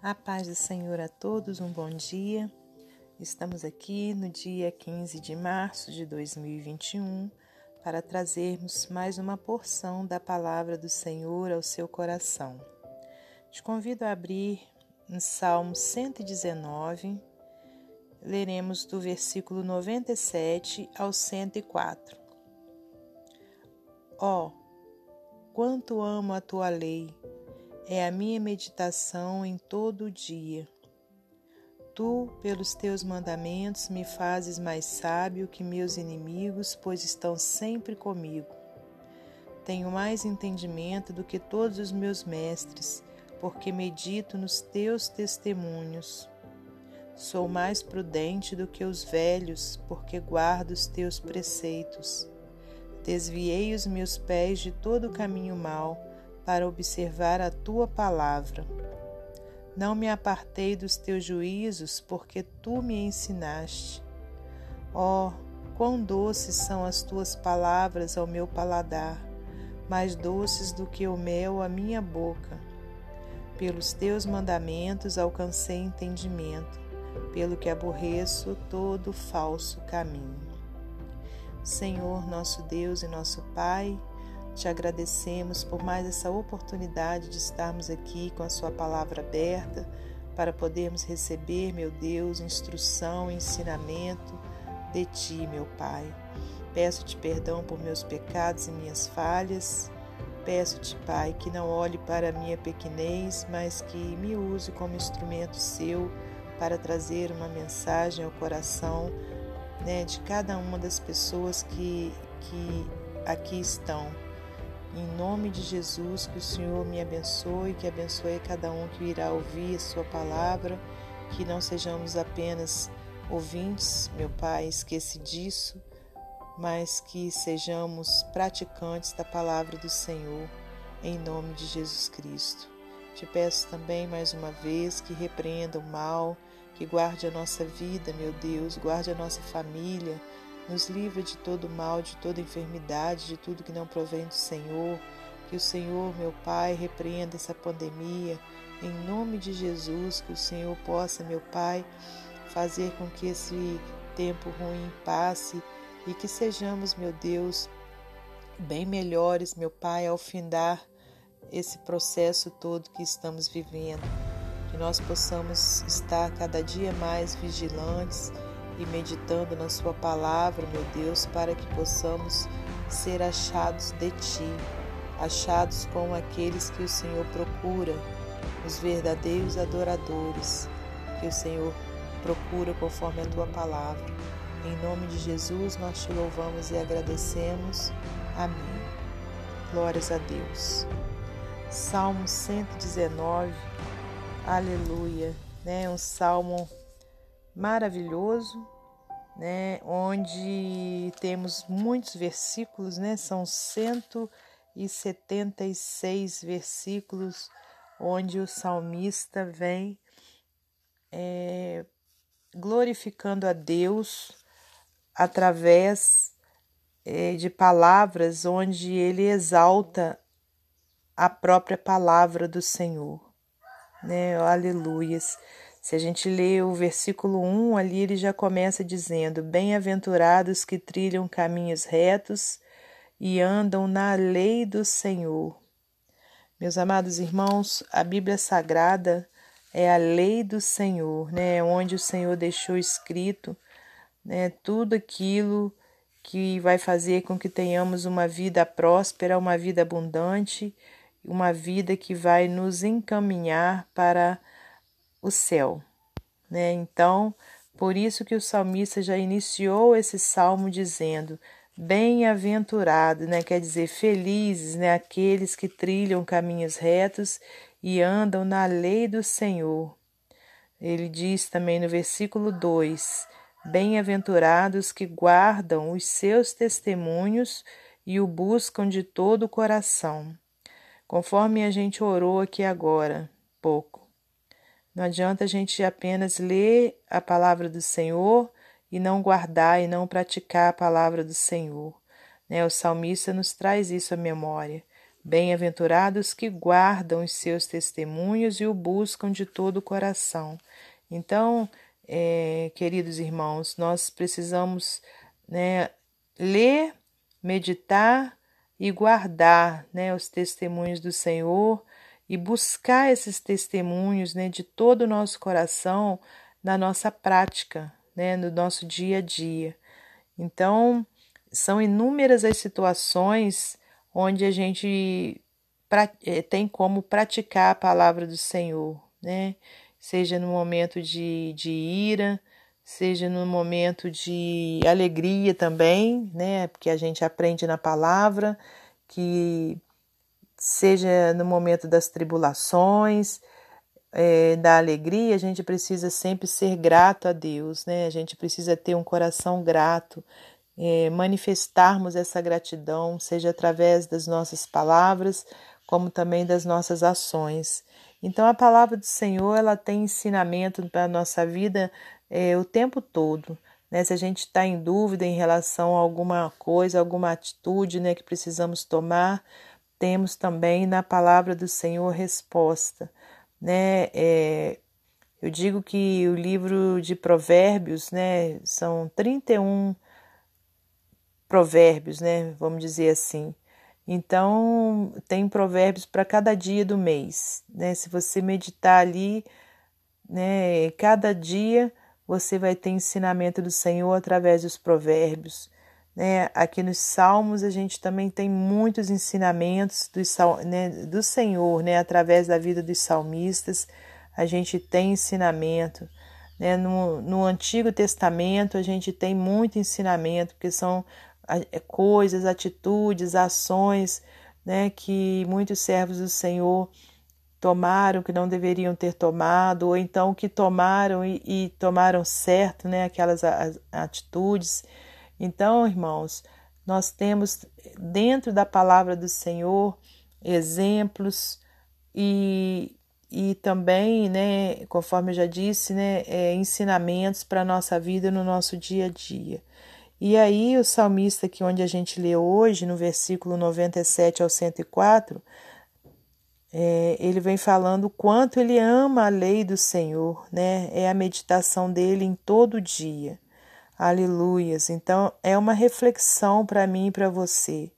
A paz do Senhor a todos, um bom dia. Estamos aqui no dia 15 de março de 2021 para trazermos mais uma porção da palavra do Senhor ao seu coração. Te convido a abrir em Salmo 119, leremos do versículo 97 ao 104. Ó, oh, quanto amo a tua lei! É a minha meditação em todo o dia. Tu, pelos teus mandamentos, me fazes mais sábio que meus inimigos, pois estão sempre comigo. Tenho mais entendimento do que todos os meus mestres, porque medito nos teus testemunhos. Sou mais prudente do que os velhos, porque guardo os teus preceitos. Desviei os meus pés de todo o caminho mau para observar a tua palavra. Não me apartei dos teus juízos, porque tu me ensinaste. Oh, quão doces são as tuas palavras ao meu paladar, mais doces do que o mel à minha boca. Pelos teus mandamentos alcancei entendimento, pelo que aborreço todo falso caminho. Senhor, nosso Deus e nosso Pai, te agradecemos por mais essa oportunidade de estarmos aqui com a Sua palavra aberta para podermos receber, meu Deus, instrução, ensinamento de Ti, meu Pai. Peço-te perdão por meus pecados e minhas falhas. Peço-te, Pai, que não olhe para a minha pequenez, mas que me use como instrumento seu para trazer uma mensagem ao coração né, de cada uma das pessoas que, que aqui estão. Em nome de Jesus, que o Senhor me abençoe, que abençoe cada um que irá ouvir a Sua palavra, que não sejamos apenas ouvintes, meu Pai, esquece disso, mas que sejamos praticantes da palavra do Senhor, em nome de Jesus Cristo. Te peço também mais uma vez que repreenda o mal, que guarde a nossa vida, meu Deus, guarde a nossa família, nos livra de todo mal, de toda enfermidade, de tudo que não provém do Senhor. Que o Senhor, meu Pai, repreenda essa pandemia. Em nome de Jesus, que o Senhor possa, meu Pai, fazer com que esse tempo ruim passe e que sejamos, meu Deus, bem melhores, meu Pai, ao findar esse processo todo que estamos vivendo. Que nós possamos estar cada dia mais vigilantes e meditando na Sua palavra, meu Deus, para que possamos ser achados de Ti, achados como aqueles que o Senhor procura, os verdadeiros adoradores, que o Senhor procura conforme a Tua palavra. Em nome de Jesus, nós te louvamos e agradecemos. Amém. Glórias a Deus. Salmo 119, aleluia, né? Um salmo maravilhoso, né, onde temos muitos versículos, né, são 176 versículos, onde o salmista vem é, glorificando a Deus através é, de palavras onde ele exalta a própria palavra do Senhor, né, aleluias. Se a gente lê o versículo 1 ali, ele já começa dizendo: Bem-aventurados que trilham caminhos retos e andam na lei do Senhor. Meus amados irmãos, a Bíblia Sagrada é a lei do Senhor, né? Onde o Senhor deixou escrito, né? Tudo aquilo que vai fazer com que tenhamos uma vida próspera, uma vida abundante, uma vida que vai nos encaminhar para o céu. Né? Então, por isso que o salmista já iniciou esse salmo dizendo: Bem-aventurado, né? quer dizer, felizes né? aqueles que trilham caminhos retos e andam na lei do Senhor. Ele diz também no versículo 2: Bem-aventurados que guardam os seus testemunhos e o buscam de todo o coração. Conforme a gente orou aqui agora, pouco. Não adianta a gente apenas ler a palavra do Senhor e não guardar e não praticar a palavra do Senhor. Né? O salmista nos traz isso à memória. Bem-aventurados que guardam os seus testemunhos e o buscam de todo o coração. Então, é, queridos irmãos, nós precisamos né, ler, meditar e guardar né, os testemunhos do Senhor e buscar esses testemunhos né, de todo o nosso coração na nossa prática, né, no nosso dia a dia. Então, são inúmeras as situações onde a gente eh, tem como praticar a palavra do Senhor, né? Seja no momento de, de ira, seja no momento de alegria também, né? Porque a gente aprende na palavra, que seja no momento das tribulações, é, da alegria, a gente precisa sempre ser grato a Deus, né? A gente precisa ter um coração grato, é, manifestarmos essa gratidão, seja através das nossas palavras, como também das nossas ações. Então, a palavra do Senhor ela tem ensinamento para a nossa vida é, o tempo todo. Né? Se a gente está em dúvida em relação a alguma coisa, alguma atitude né, que precisamos tomar, temos também na palavra do Senhor resposta. Né? É, eu digo que o livro de Provérbios né, são 31 provérbios, né? Vamos dizer assim. Então, tem provérbios para cada dia do mês, né? Se você meditar ali, né, cada dia você vai ter ensinamento do Senhor através dos provérbios. Né? Aqui nos Salmos a gente também tem muitos ensinamentos do, né, do Senhor, né? através da vida dos salmistas, a gente tem ensinamento. Né? No, no Antigo Testamento a gente tem muito ensinamento, porque são é, coisas, atitudes, ações né, que muitos servos do Senhor tomaram que não deveriam ter tomado, ou então que tomaram e, e tomaram certo né, aquelas atitudes. Então, irmãos, nós temos dentro da palavra do Senhor exemplos e, e também, né, conforme eu já disse, né, é, ensinamentos para a nossa vida no nosso dia a dia. E aí o salmista aqui onde a gente lê hoje, no versículo 97 ao 104, é, ele vem falando o quanto ele ama a lei do Senhor, né? É a meditação dele em todo dia. Aleluias. Então é uma reflexão para mim e para você.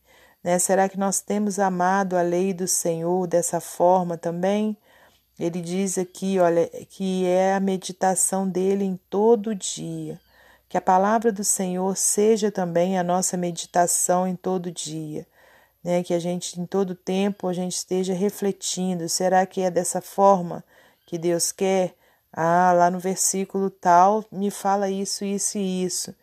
Né? Será que nós temos amado a lei do Senhor dessa forma também? Ele diz aqui, olha, que é a meditação dele em todo dia. Que a palavra do Senhor seja também a nossa meditação em todo dia. Né? Que a gente, em todo tempo, a gente esteja refletindo. Será que é dessa forma que Deus quer? Ah, lá no versículo tal me fala isso, isso e isso.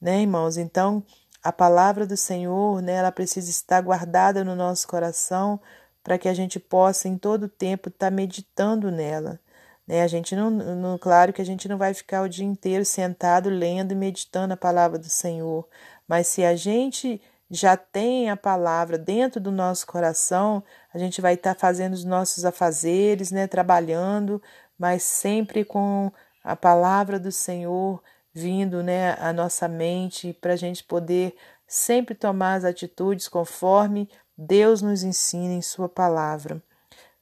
Né, irmãos? Então, a palavra do Senhor, né, ela precisa estar guardada no nosso coração para que a gente possa, em todo tempo, estar tá meditando nela. Né? A gente não, não, claro que a gente não vai ficar o dia inteiro sentado lendo e meditando a palavra do Senhor, mas se a gente já tem a palavra dentro do nosso coração, a gente vai estar tá fazendo os nossos afazeres, né, trabalhando, mas sempre com a palavra do Senhor vindo, né, à nossa mente para a gente poder sempre tomar as atitudes conforme Deus nos ensina em Sua palavra.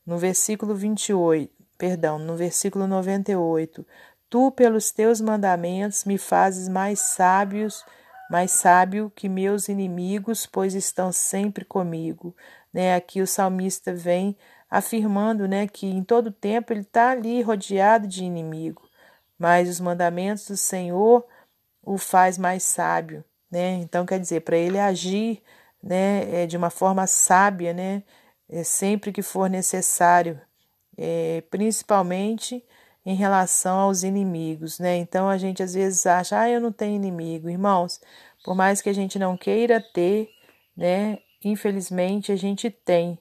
No versículo 28, perdão, no versículo 98, tu pelos teus mandamentos me fazes mais sábios, mais sábio que meus inimigos, pois estão sempre comigo. Né? Aqui o salmista vem afirmando né, que em todo tempo ele está ali rodeado de inimigo, mas os mandamentos do Senhor o faz mais sábio. Né? Então, quer dizer, para ele agir né, é, de uma forma sábia, né, é, sempre que for necessário, é, principalmente em relação aos inimigos, né? Então a gente às vezes acha, ah, eu não tenho inimigo, irmãos. Por mais que a gente não queira ter, né? Infelizmente a gente tem,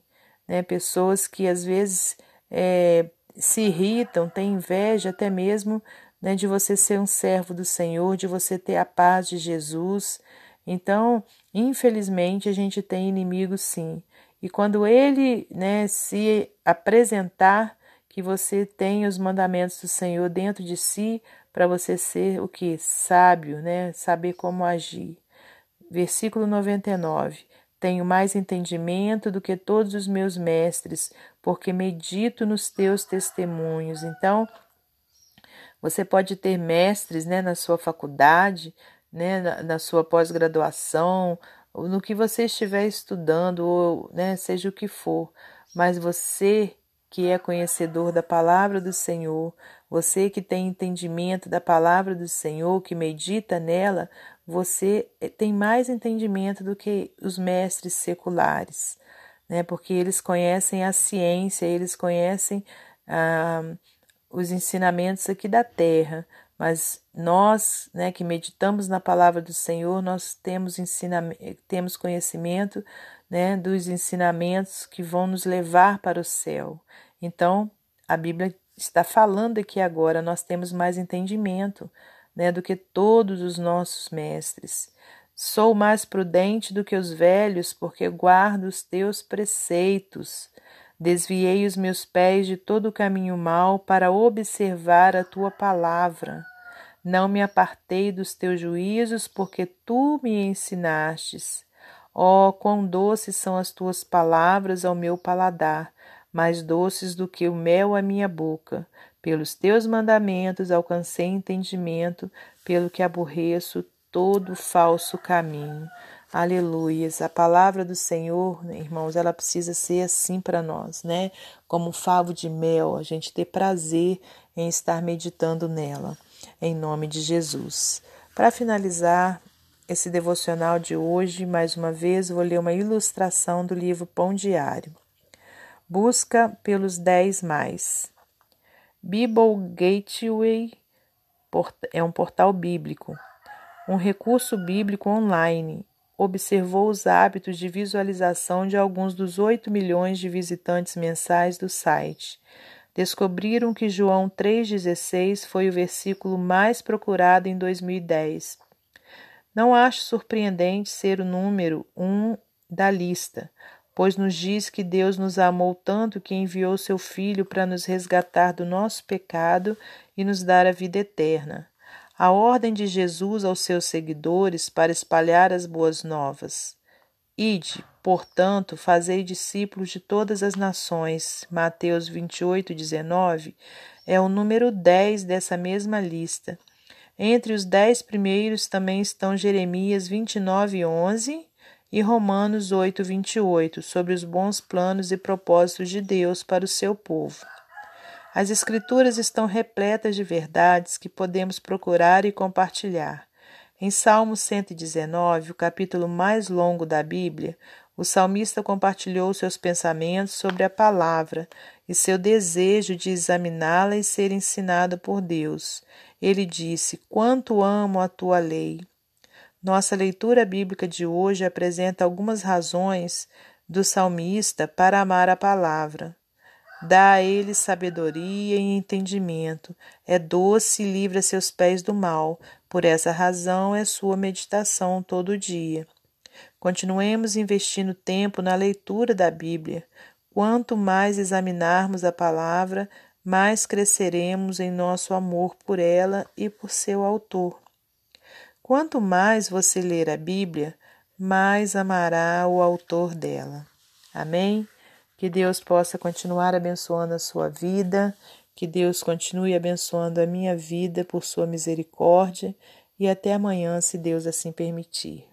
né? Pessoas que às vezes é, se irritam, têm inveja até mesmo né, de você ser um servo do Senhor, de você ter a paz de Jesus. Então, infelizmente, a gente tem inimigos sim. E quando ele né, se apresentar, que você tenha os mandamentos do Senhor dentro de si, para você ser o que? Sábio, né? Saber como agir. Versículo 99. Tenho mais entendimento do que todos os meus mestres, porque medito nos teus testemunhos. Então, você pode ter mestres né, na sua faculdade, né, na, na sua pós-graduação, no que você estiver estudando, ou né, seja o que for, mas você que é conhecedor da palavra do Senhor, você que tem entendimento da palavra do Senhor, que medita nela, você eh, tem mais entendimento do que os mestres seculares, né? Porque eles conhecem a ciência, eles conhecem ah, os ensinamentos aqui da terra, mas nós, né, que meditamos na palavra do Senhor, nós temos temos conhecimento, né, dos ensinamentos que vão nos levar para o céu. Então, a Bíblia está falando aqui agora, nós temos mais entendimento né, do que todos os nossos mestres. Sou mais prudente do que os velhos, porque guardo os teus preceitos. Desviei os meus pés de todo o caminho mau para observar a tua palavra. Não me apartei dos teus juízos, porque tu me ensinastes. Oh, quão doces são as tuas palavras ao meu paladar! mais doces do que o mel à minha boca. Pelos teus mandamentos alcancei entendimento, pelo que aborreço todo falso caminho. Aleluias. A palavra do Senhor, irmãos, ela precisa ser assim para nós, né? Como um favo de mel, a gente ter prazer em estar meditando nela, em nome de Jesus. Para finalizar esse devocional de hoje, mais uma vez, vou ler uma ilustração do livro Pão Diário. Busca pelos 10 mais. Bible Gateway é um portal bíblico, um recurso bíblico online. Observou os hábitos de visualização de alguns dos 8 milhões de visitantes mensais do site. Descobriram que João 3,16 foi o versículo mais procurado em 2010. Não acho surpreendente ser o número 1 um da lista pois nos diz que Deus nos amou tanto que enviou seu Filho para nos resgatar do nosso pecado e nos dar a vida eterna. A ordem de Jesus aos seus seguidores para espalhar as boas novas. Ide, portanto, fazei discípulos de todas as nações. Mateus 28, 19 é o número 10 dessa mesma lista. Entre os dez primeiros também estão Jeremias 29, 11 e Romanos 8, 28, sobre os bons planos e propósitos de Deus para o seu povo. As Escrituras estão repletas de verdades que podemos procurar e compartilhar. Em Salmo 119, o capítulo mais longo da Bíblia, o salmista compartilhou seus pensamentos sobre a palavra e seu desejo de examiná-la e ser ensinado por Deus. Ele disse: Quanto amo a tua lei! Nossa leitura bíblica de hoje apresenta algumas razões do salmista para amar a palavra. Dá a ele sabedoria e entendimento, é doce e livra seus pés do mal, por essa razão é sua meditação todo dia. Continuemos investindo tempo na leitura da Bíblia. Quanto mais examinarmos a palavra, mais cresceremos em nosso amor por ela e por seu autor. Quanto mais você ler a Bíblia, mais amará o autor dela. Amém? Que Deus possa continuar abençoando a sua vida, que Deus continue abençoando a minha vida por sua misericórdia e até amanhã, se Deus assim permitir.